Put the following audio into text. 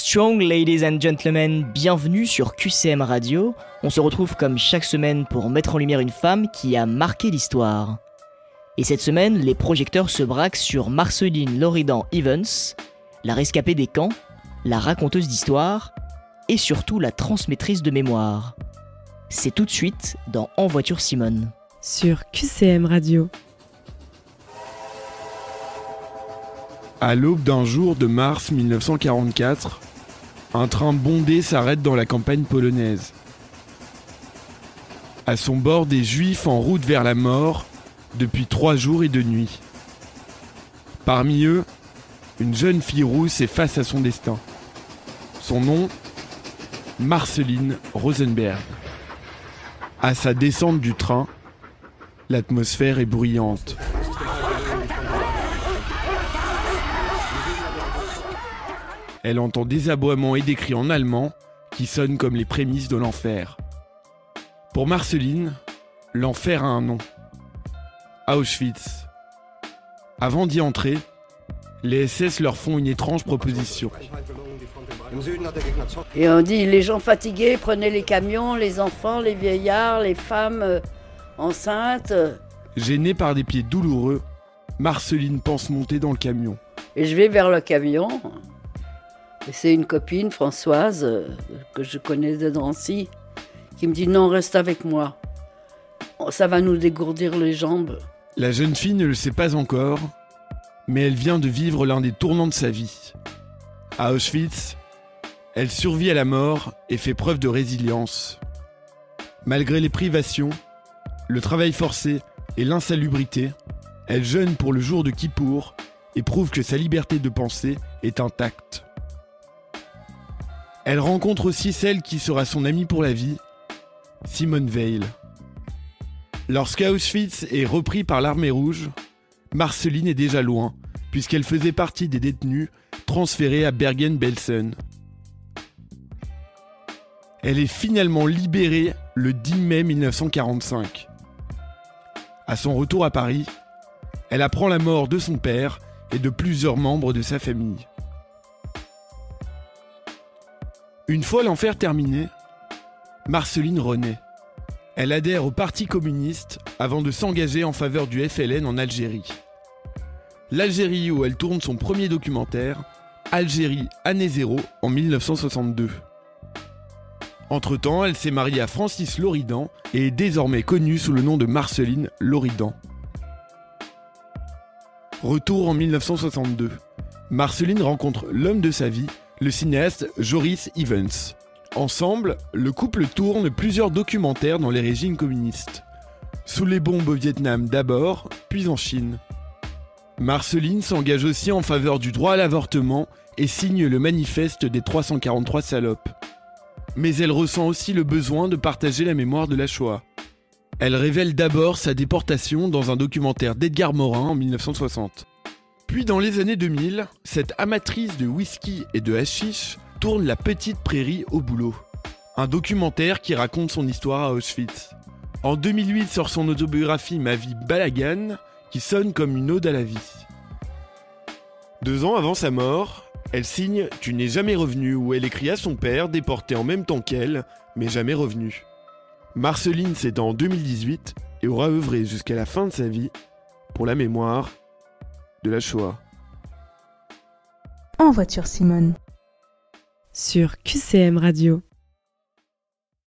Strong ladies and gentlemen, bienvenue sur QCM Radio. On se retrouve comme chaque semaine pour mettre en lumière une femme qui a marqué l'histoire. Et cette semaine, les projecteurs se braquent sur Marceline Loridan Evans, la rescapée des camps, la raconteuse d'histoire et surtout la transmettrice de mémoire. C'est tout de suite dans En voiture Simone. Sur QCM Radio. À l'aube d'un jour de mars 1944, un train bondé s'arrête dans la campagne polonaise. À son bord, des juifs en route vers la mort depuis trois jours et deux nuits. Parmi eux, une jeune fille rousse est face à son destin. Son nom, Marceline Rosenberg. À sa descente du train, l'atmosphère est bruyante. Elle entend des aboiements et des cris en allemand qui sonnent comme les prémices de l'enfer. Pour Marceline, l'enfer a un nom. Auschwitz. Avant d'y entrer, les SS leur font une étrange proposition. Et on dit les gens fatigués, prenez les camions, les enfants, les vieillards, les femmes euh, enceintes. Gênée par des pieds douloureux, Marceline pense monter dans le camion. Et je vais vers le camion. C'est une copine, Françoise, euh, que je connais de Drancy, qui me dit non, reste avec moi. Ça va nous dégourdir les jambes. La jeune fille ne le sait pas encore, mais elle vient de vivre l'un des tournants de sa vie. À Auschwitz, elle survit à la mort et fait preuve de résilience. Malgré les privations, le travail forcé et l'insalubrité, elle jeûne pour le jour de Kippour et prouve que sa liberté de penser est intacte. Elle rencontre aussi celle qui sera son amie pour la vie, Simone Veil. Lorsqu'Auschwitz est repris par l'armée rouge, Marceline est déjà loin, puisqu'elle faisait partie des détenus transférés à Bergen-Belsen. Elle est finalement libérée le 10 mai 1945. À son retour à Paris, elle apprend la mort de son père et de plusieurs membres de sa famille. Une fois l'enfer terminé, Marceline renaît. Elle adhère au Parti communiste avant de s'engager en faveur du FLN en Algérie. L'Algérie où elle tourne son premier documentaire, Algérie année zéro en 1962. Entre-temps, elle s'est mariée à Francis Loridan et est désormais connue sous le nom de Marceline Loridan. Retour en 1962. Marceline rencontre l'homme de sa vie, le cinéaste Joris Evans. Ensemble, le couple tourne plusieurs documentaires dans les régimes communistes. Sous les bombes au Vietnam d'abord, puis en Chine. Marceline s'engage aussi en faveur du droit à l'avortement et signe le manifeste des 343 salopes. Mais elle ressent aussi le besoin de partager la mémoire de la Shoah. Elle révèle d'abord sa déportation dans un documentaire d'Edgar Morin en 1960. Puis dans les années 2000, cette amatrice de whisky et de hashish tourne La Petite Prairie au boulot. Un documentaire qui raconte son histoire à Auschwitz. En 2008 sort son autobiographie Ma vie Balagan, qui sonne comme une ode à la vie. Deux ans avant sa mort, elle signe Tu n'es jamais revenu où elle écrit à son père, déporté en même temps qu'elle, mais jamais revenu. Marceline s'étend en 2018 et aura œuvré jusqu'à la fin de sa vie pour la mémoire de la Shoah. En voiture Simone. Sur QCM Radio.